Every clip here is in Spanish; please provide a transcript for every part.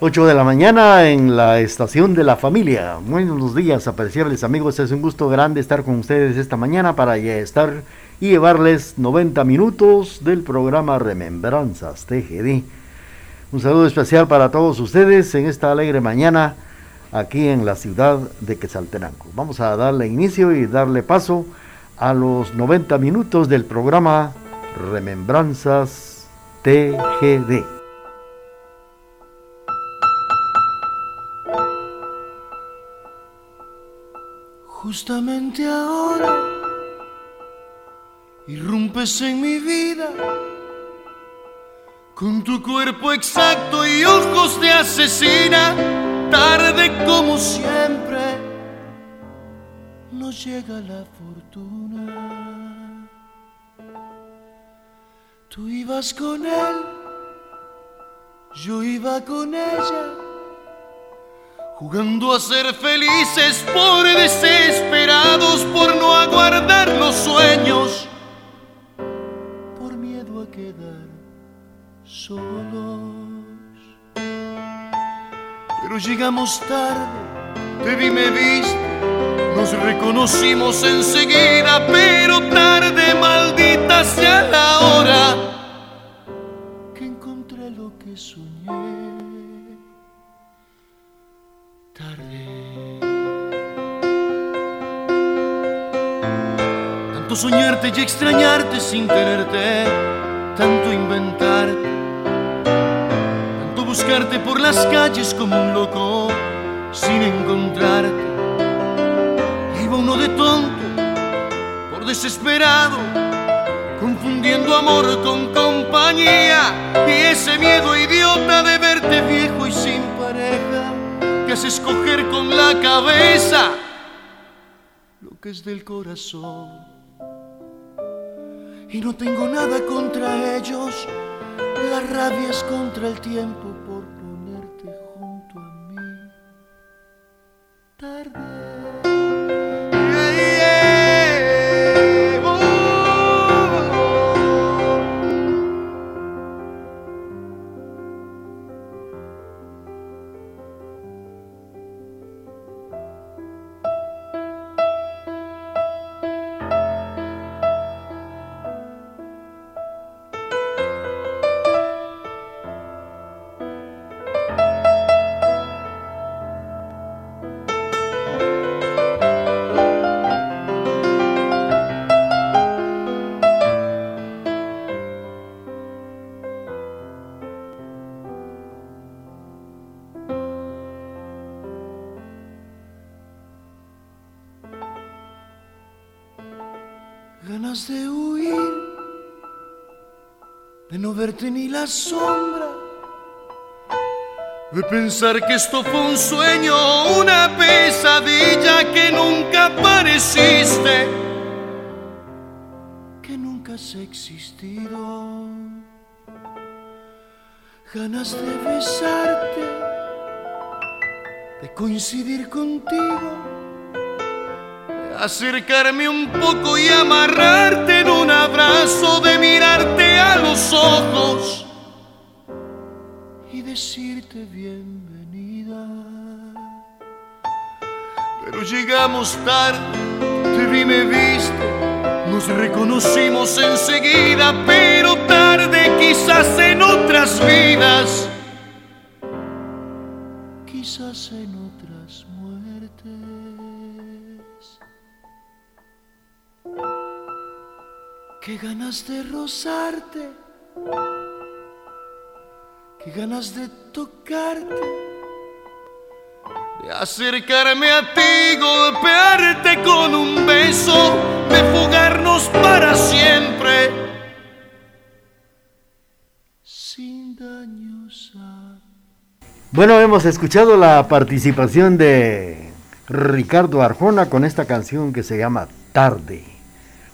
8 de la mañana en la estación de la familia. Buenos días, apreciables amigos. Es un gusto grande estar con ustedes esta mañana para estar y llevarles 90 minutos del programa Remembranzas TGD. Un saludo especial para todos ustedes en esta alegre mañana aquí en la ciudad de Quetzaltenango. Vamos a darle inicio y darle paso a los 90 minutos del programa Remembranzas TGD. Justamente ahora irrumpes en mi vida con tu cuerpo exacto y ojos de asesina, tarde como siempre nos llega la fortuna. Tú ibas con él, yo iba con ella jugando a ser felices por desesperados, por no aguardar los sueños, por miedo a quedar solos. Pero llegamos tarde, te vi, me viste, nos reconocimos enseguida, pero tarde, maldita sea la hora que encontré lo que soñé. Soñarte y extrañarte sin tenerte, tanto inventarte, tanto buscarte por las calles como un loco sin encontrarte. Iba uno de tonto, por desesperado, confundiendo amor con compañía y ese miedo idiota de verte viejo y sin pareja que es escoger con la cabeza lo que es del corazón. Y no tengo nada contra ellos, la rabia es contra el tiempo de ni la sombra, de pensar que esto fue un sueño, una pesadilla que nunca apareciste, que nunca has existido. Ganas de besarte, de coincidir contigo acercarme un poco y amarrarte en un abrazo, de mirarte a los ojos y decirte bienvenida. Pero llegamos tarde, te vi, me viste, nos reconocimos enseguida, pero tarde quizás en otras vidas, quizás en otras muertes. Qué ganas de rozarte, qué ganas de tocarte, de acercarme a ti, golpearte con un beso, de fugarnos para siempre, sin daños. Bueno, hemos escuchado la participación de Ricardo Arjona con esta canción que se llama Tarde.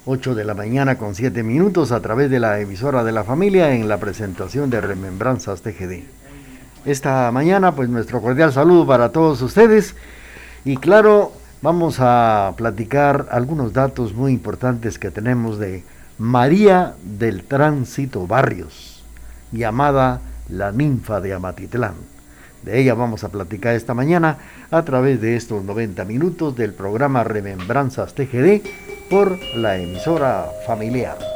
8 de la mañana con 7 minutos a través de la emisora de la familia en la presentación de Remembranzas TGD. Esta mañana pues nuestro cordial saludo para todos ustedes y claro vamos a platicar algunos datos muy importantes que tenemos de María del Tránsito Barrios, llamada la ninfa de Amatitlán. De ella vamos a platicar esta mañana a través de estos 90 minutos del programa Remembranzas TGD por la emisora familiar.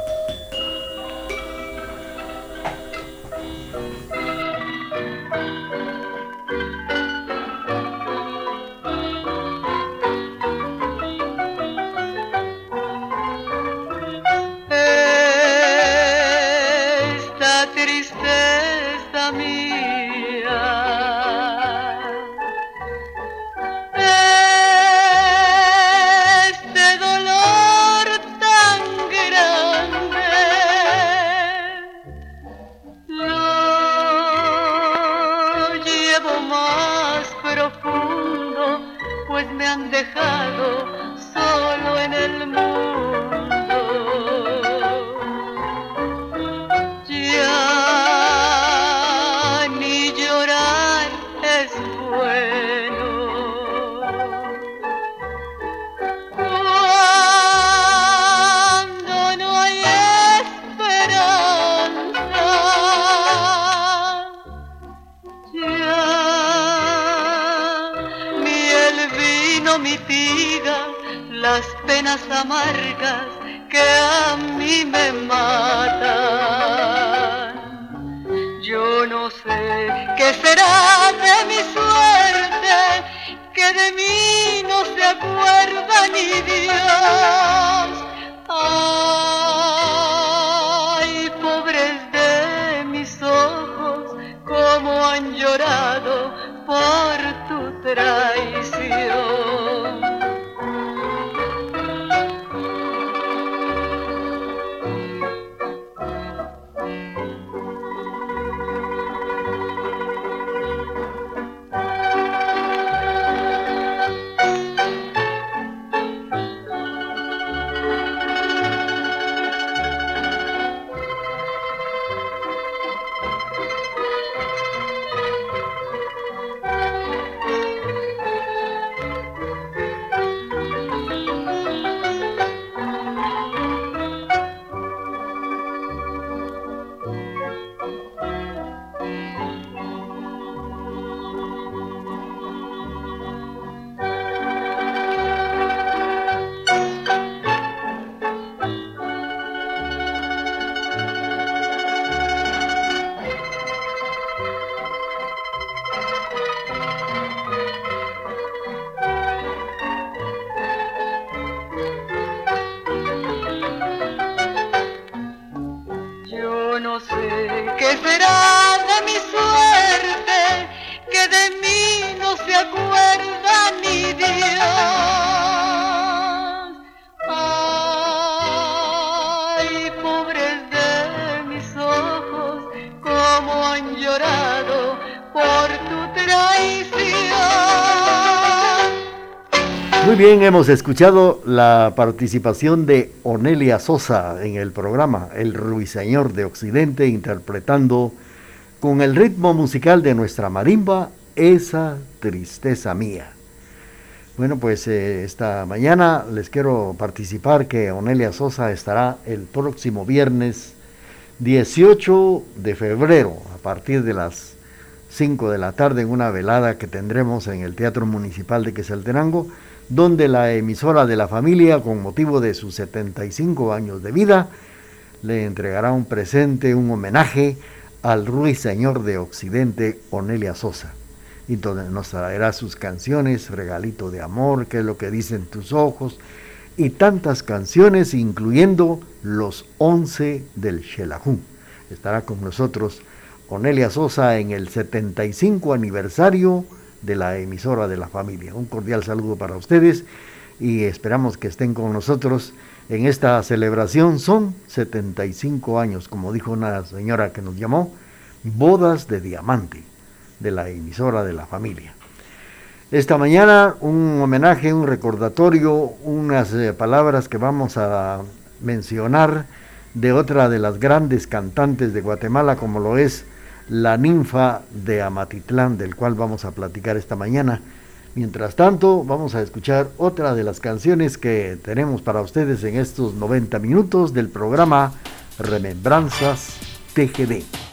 Bien, hemos escuchado la participación de Onelia Sosa en el programa El Ruiseñor de Occidente, interpretando con el ritmo musical de nuestra marimba esa tristeza mía. Bueno, pues eh, esta mañana les quiero participar que Onelia Sosa estará el próximo viernes 18 de febrero a partir de las 5 de la tarde en una velada que tendremos en el Teatro Municipal de Quesaltenango donde la emisora de la familia, con motivo de sus 75 años de vida, le entregará un presente, un homenaje al ruiseñor de Occidente, Onelia Sosa, y donde nos traerá sus canciones, Regalito de Amor, que es lo que dicen tus ojos, y tantas canciones, incluyendo los 11 del Xelajú. Estará con nosotros Onelia Sosa en el 75 aniversario de la emisora de la familia. Un cordial saludo para ustedes y esperamos que estén con nosotros en esta celebración. Son 75 años, como dijo una señora que nos llamó, bodas de diamante de la emisora de la familia. Esta mañana un homenaje, un recordatorio, unas eh, palabras que vamos a mencionar de otra de las grandes cantantes de Guatemala, como lo es la ninfa de Amatitlán, del cual vamos a platicar esta mañana. Mientras tanto, vamos a escuchar otra de las canciones que tenemos para ustedes en estos 90 minutos del programa Remembranzas TGD.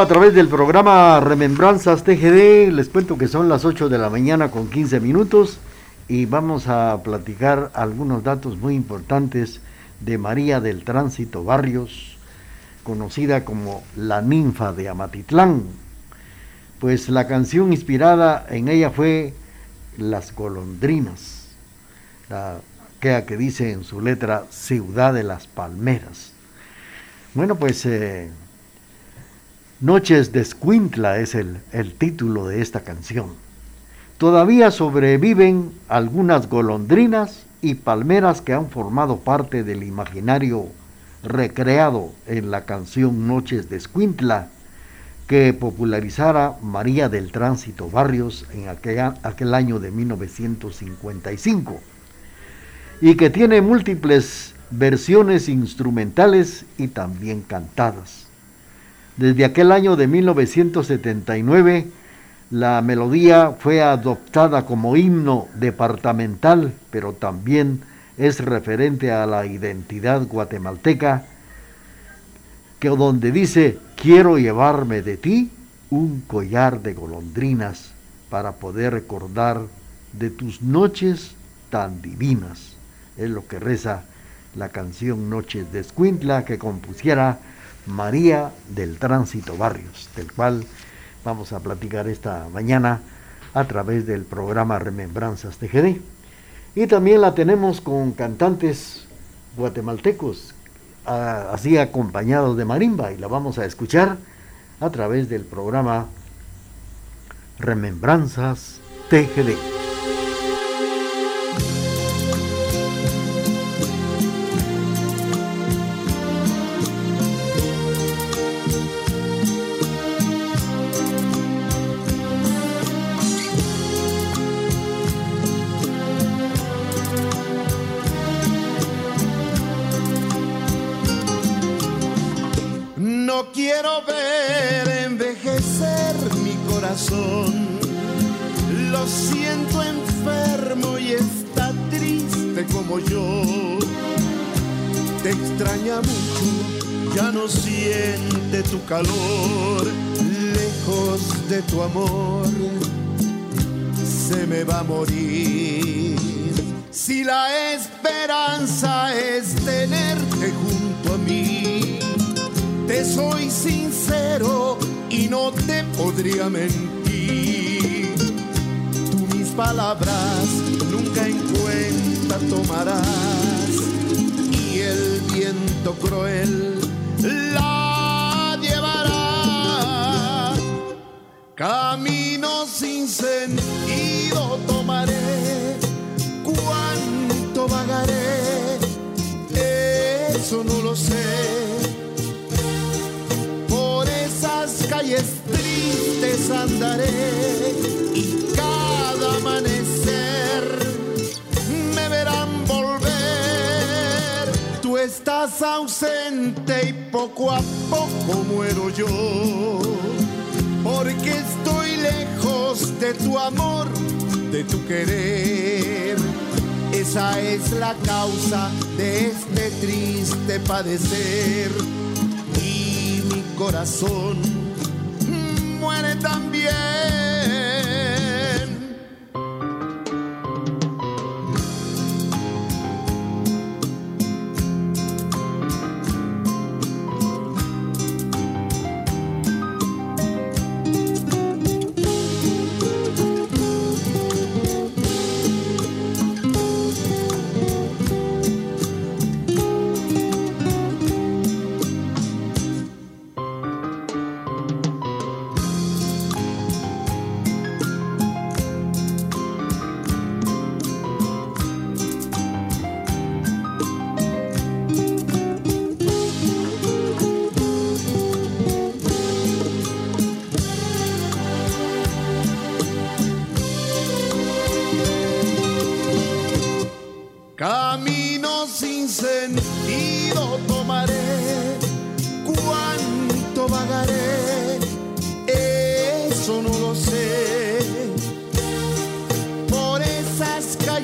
A través del programa Remembranzas TGD, les cuento que son las 8 de la mañana con 15 minutos y vamos a platicar algunos datos muy importantes de María del Tránsito Barrios, conocida como la ninfa de Amatitlán. Pues la canción inspirada en ella fue Las golondrinas, la que dice en su letra Ciudad de las Palmeras. Bueno, pues eh, Noches de Escuintla es el, el título de esta canción. Todavía sobreviven algunas golondrinas y palmeras que han formado parte del imaginario recreado en la canción Noches de Escuintla que popularizara María del Tránsito Barrios en aquel, aquel año de 1955 y que tiene múltiples versiones instrumentales y también cantadas. Desde aquel año de 1979, la melodía fue adoptada como himno departamental, pero también es referente a la identidad guatemalteca, que donde dice, quiero llevarme de ti un collar de golondrinas para poder recordar de tus noches tan divinas. Es lo que reza la canción Noches de Escuintla que compusiera María del Tránsito Barrios, del cual vamos a platicar esta mañana a través del programa Remembranzas TGD. Y también la tenemos con cantantes guatemaltecos, así acompañados de marimba, y la vamos a escuchar a través del programa Remembranzas TGD. Amor, se me va a morir. Si la esperanza es tenerte junto a mí, te soy sincero y no te podría mentir. Tú mis palabras nunca en cuenta tomarás y el viento cruel la Camino sin sentido tomaré, cuánto vagaré, eso no lo sé. Por esas calles tristes andaré y cada amanecer me verán volver. Tú estás ausente y poco a poco muero yo porque estoy lejos de tu amor, de tu querer. Esa es la causa de este triste padecer. Y mi corazón muere también.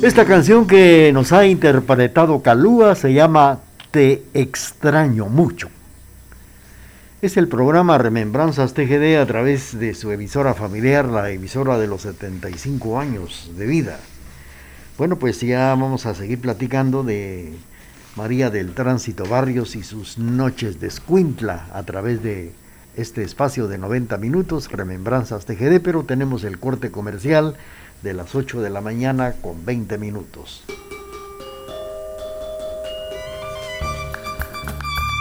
Esta canción que nos ha interpretado Calúa se llama Te extraño mucho. Es el programa Remembranzas TGD a través de su emisora familiar, la emisora de los 75 años de vida. Bueno, pues ya vamos a seguir platicando de María del Tránsito Barrios y sus noches de Escuintla a través de este espacio de 90 minutos, Remembranzas TGD, pero tenemos el corte comercial de las 8 de la mañana con 20 minutos.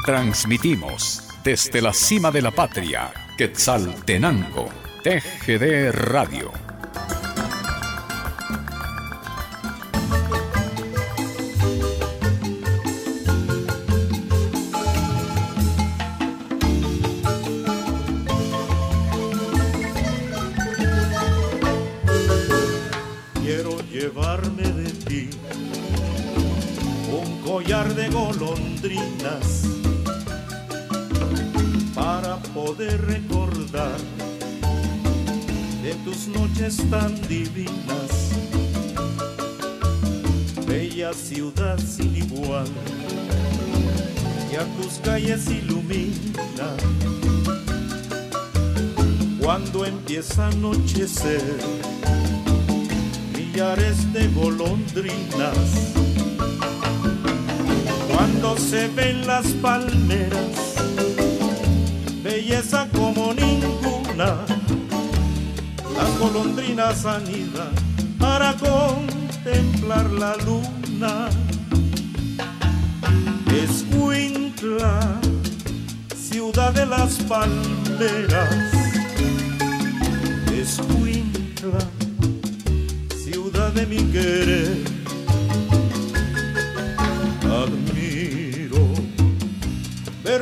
Transmitimos desde la cima de la patria, Quetzaltenango, TGD Radio se ven las palmeras, belleza como ninguna, las golondrinas anidan para contemplar la luna. Escuintla, ciudad de las palmeras Escuintla, ciudad de mi querer.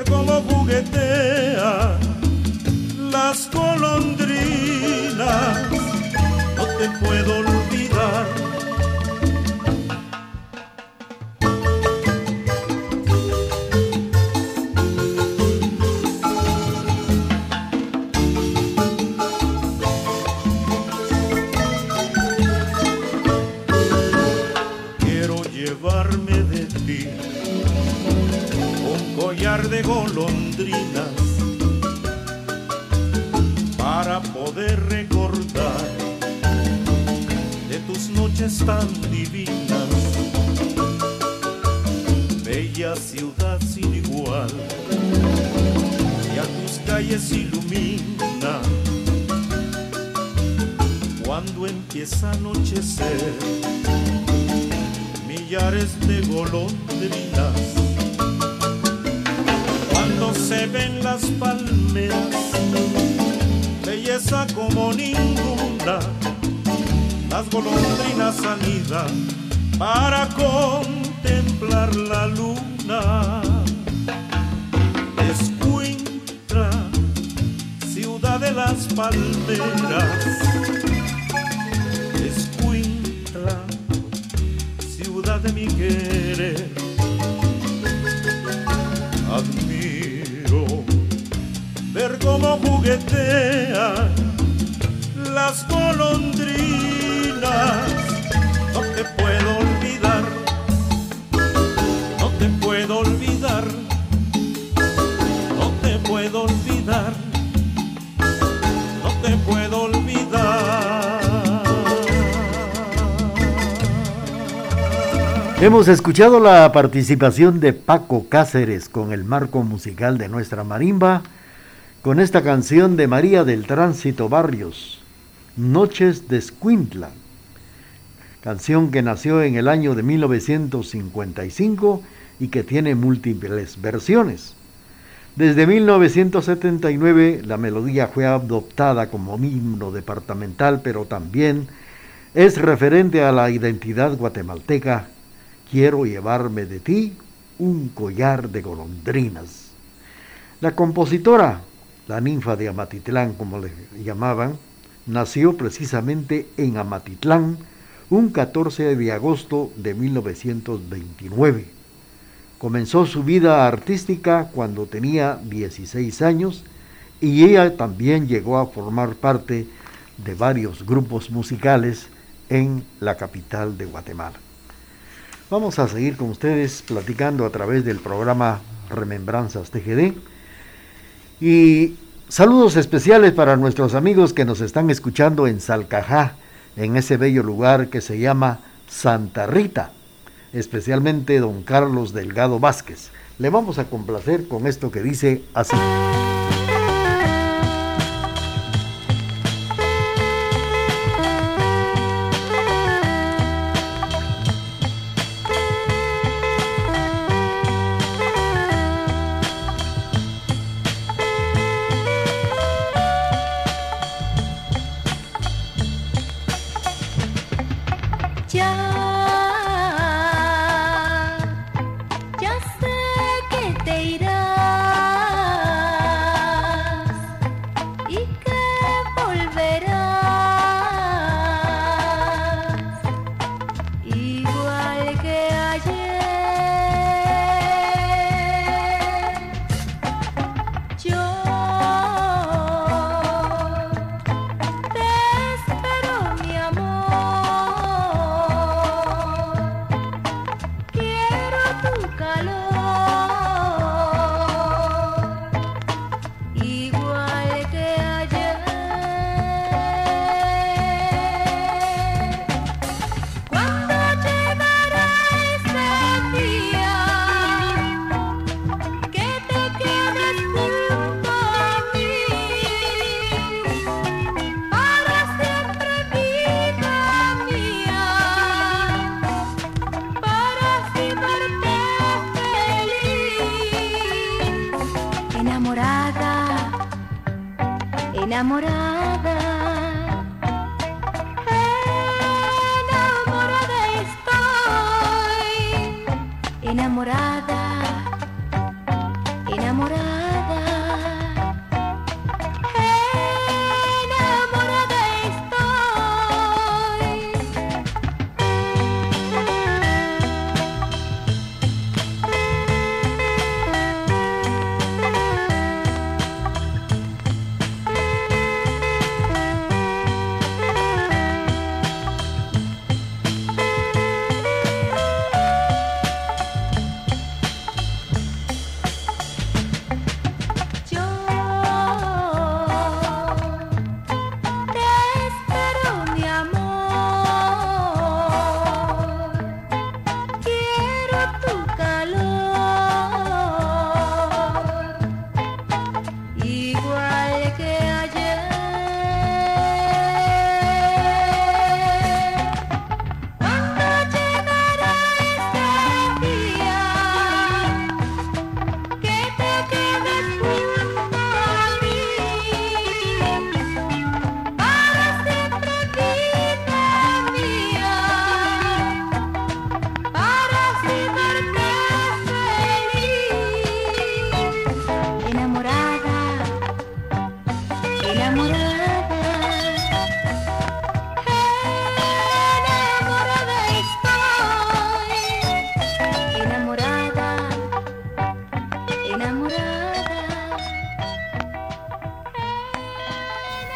Cómo juguetea las golondrinas. No te puedo olvidar tan divinas. Bella ciudad sin igual, y a tus calles ilumina. Cuando empieza a anochecer millares de golondrinas. Se ven las palmeras, belleza como ninguna, las golondrinas anidan para contemplar la luna. Escuintra, ciudad de las palmeras, Escuintra, ciudad de mi querer ver cómo juguetean las golondrinas. No te puedo olvidar, no te puedo olvidar, no te puedo olvidar, no te puedo olvidar. Hemos escuchado la participación de Paco Cáceres con el marco musical de nuestra marimba con esta canción de María del Tránsito Barrios, Noches de Escuintla, canción que nació en el año de 1955 y que tiene múltiples versiones. Desde 1979 la melodía fue adoptada como himno departamental, pero también es referente a la identidad guatemalteca. Quiero llevarme de ti un collar de golondrinas. La compositora la ninfa de Amatitlán, como le llamaban, nació precisamente en Amatitlán un 14 de agosto de 1929. Comenzó su vida artística cuando tenía 16 años y ella también llegó a formar parte de varios grupos musicales en la capital de Guatemala. Vamos a seguir con ustedes platicando a través del programa Remembranzas TGD y saludos especiales para nuestros amigos que nos están escuchando en Salcajá, en ese bello lugar que se llama Santa Rita, especialmente don Carlos Delgado Vázquez. Le vamos a complacer con esto que dice así.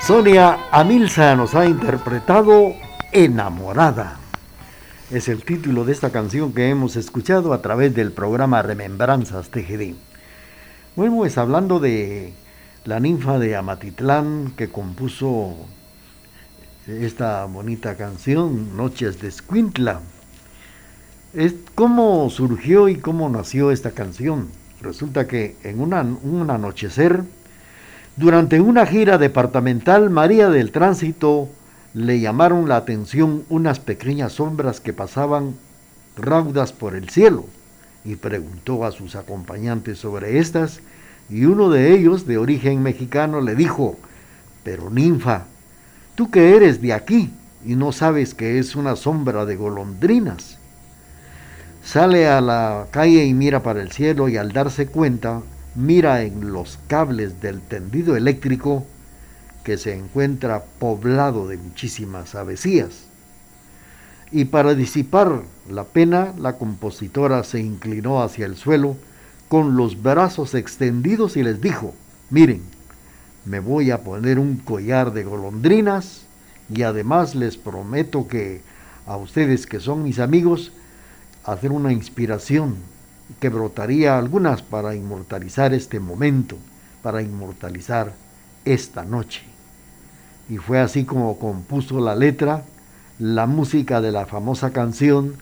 Sonia Amilza nos ha interpretado Enamorada. Es el título de esta canción que hemos escuchado a través del programa Remembranzas TGD. Bueno, pues hablando de la ninfa de Amatitlán que compuso esta bonita canción, Noches de Escuintla. Es cómo surgió y cómo nació esta canción. Resulta que en un anochecer, durante una gira departamental, María del Tránsito le llamaron la atención unas pequeñas sombras que pasaban raudas por el cielo y preguntó a sus acompañantes sobre estas y uno de ellos, de origen mexicano, le dijo, pero ninfa, tú que eres de aquí y no sabes que es una sombra de golondrinas. Sale a la calle y mira para el cielo y al darse cuenta, mira en los cables del tendido eléctrico que se encuentra poblado de muchísimas avecías. Y para disipar la pena, la compositora se inclinó hacia el suelo con los brazos extendidos y les dijo, miren, me voy a poner un collar de golondrinas y además les prometo que a ustedes que son mis amigos, hacer una inspiración que brotaría algunas para inmortalizar este momento, para inmortalizar esta noche. Y fue así como compuso la letra, la música de la famosa canción,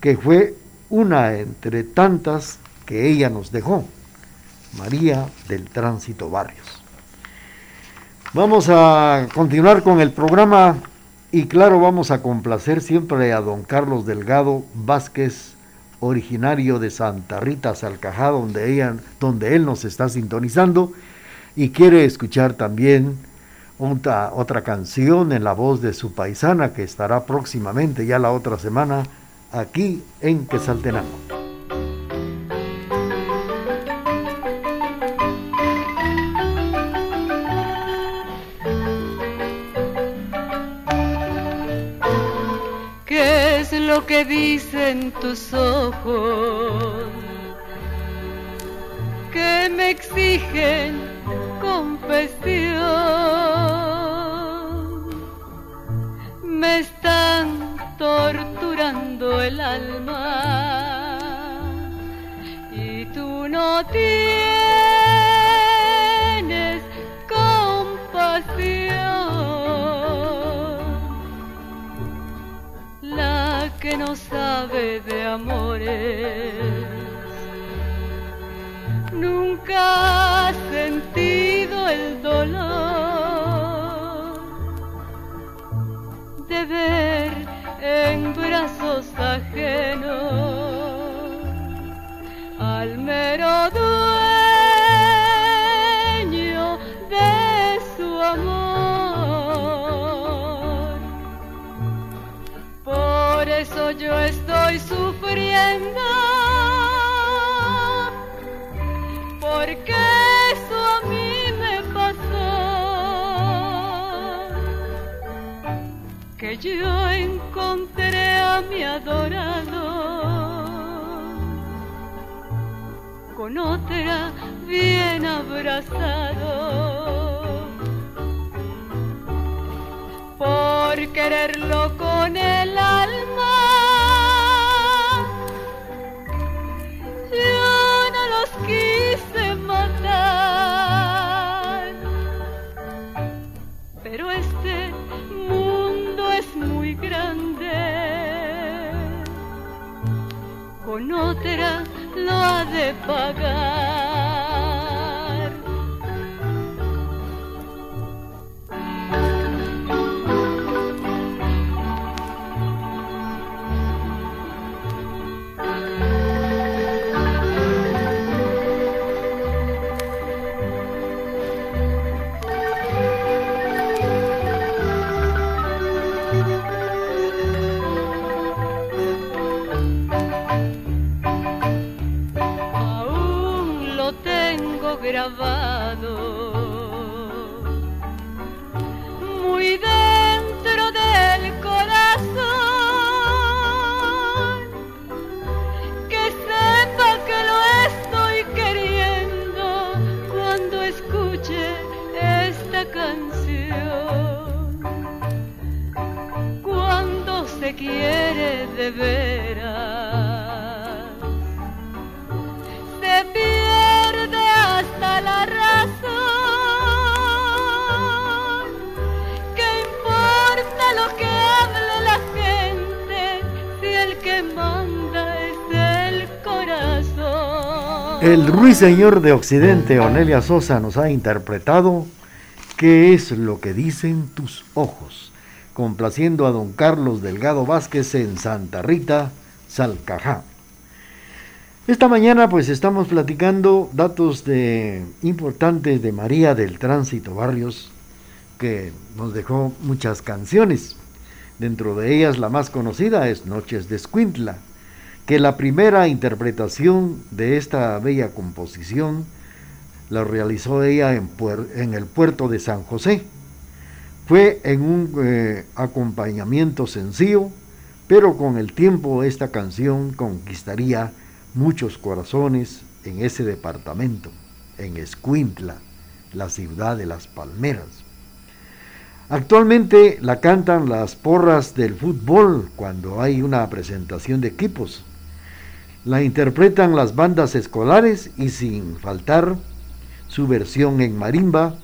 que fue una entre tantas que ella nos dejó, María del Tránsito Barrios. Vamos a continuar con el programa y claro, vamos a complacer siempre a don Carlos Delgado Vázquez, originario de Santa Rita, Salcajá, donde, ella, donde él nos está sintonizando y quiere escuchar también otra, otra canción en la voz de su paisana que estará próximamente, ya la otra semana, aquí en Quesaltenango. ¿Qué es lo que dicen tus ojos? Que me exigen confesión. Me están torturando el alma y tú no tienes no sabe de amores. Nunca ha sentido el dolor Con otra lo ha de pagar. El ruiseñor de Occidente, Onelia Sosa, nos ha interpretado ¿Qué es lo que dicen tus ojos? Complaciendo a don Carlos Delgado Vázquez en Santa Rita, Salcajá. Esta mañana pues estamos platicando datos de importantes de María del Tránsito Barrios que nos dejó muchas canciones. Dentro de ellas la más conocida es Noches de Escuintla, que la primera interpretación de esta bella composición la realizó ella en, el puerto de San José. Fue en un eh, acompañamiento sencillo, pero con el tiempo esta canción conquistaría muchos corazones en ese departamento, en Escuintla, la ciudad de las palmeras. Actualmente la cantan las porras del fútbol cuando hay una presentación de equipos. La interpretan las bandas escolares y sin faltar su versión en marimba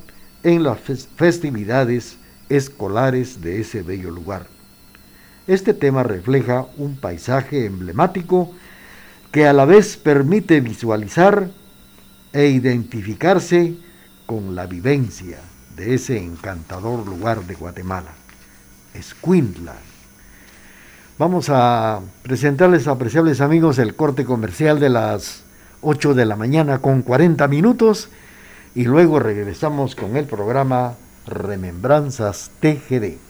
en las fes- festividades escolares de ese bello lugar. Este tema refleja un paisaje emblemático que a la vez permite visualizar e identificarse con la vivencia de ese encantador lugar de Guatemala, Escuintla. Vamos a presentarles, apreciables amigos, el corte comercial de las 8 de la mañana con 40 minutos y luego regresamos con el programa Remembranzas TGD.